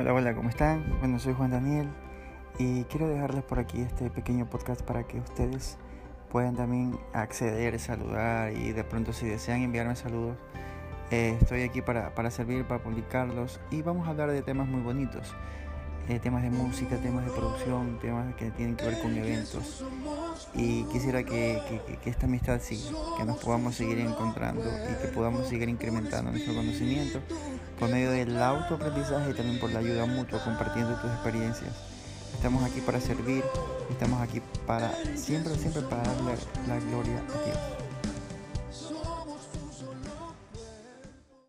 Hola, hola, ¿cómo están? Bueno, soy Juan Daniel y quiero dejarles por aquí este pequeño podcast para que ustedes puedan también acceder, saludar y de pronto si desean enviarme saludos, eh, estoy aquí para, para, servir, para publicarlos y vamos a hablar de temas muy bonitos, eh, temas de música, temas de producción, temas que tienen que ver con eventos y quisiera que, que, esta amistad siga, que nos podamos seguir encontrando y que podamos seguir incrementando nuestro conocimiento por medio del autoaprendizaje y también por la ayuda mutua, compartiendo tus experiencias. Estamos aquí para servir, estamos aquí para siempre, siempre para darle la gloria.